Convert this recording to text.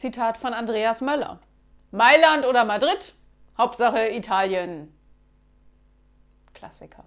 Zitat von Andreas Möller. Mailand oder Madrid? Hauptsache Italien. Klassiker.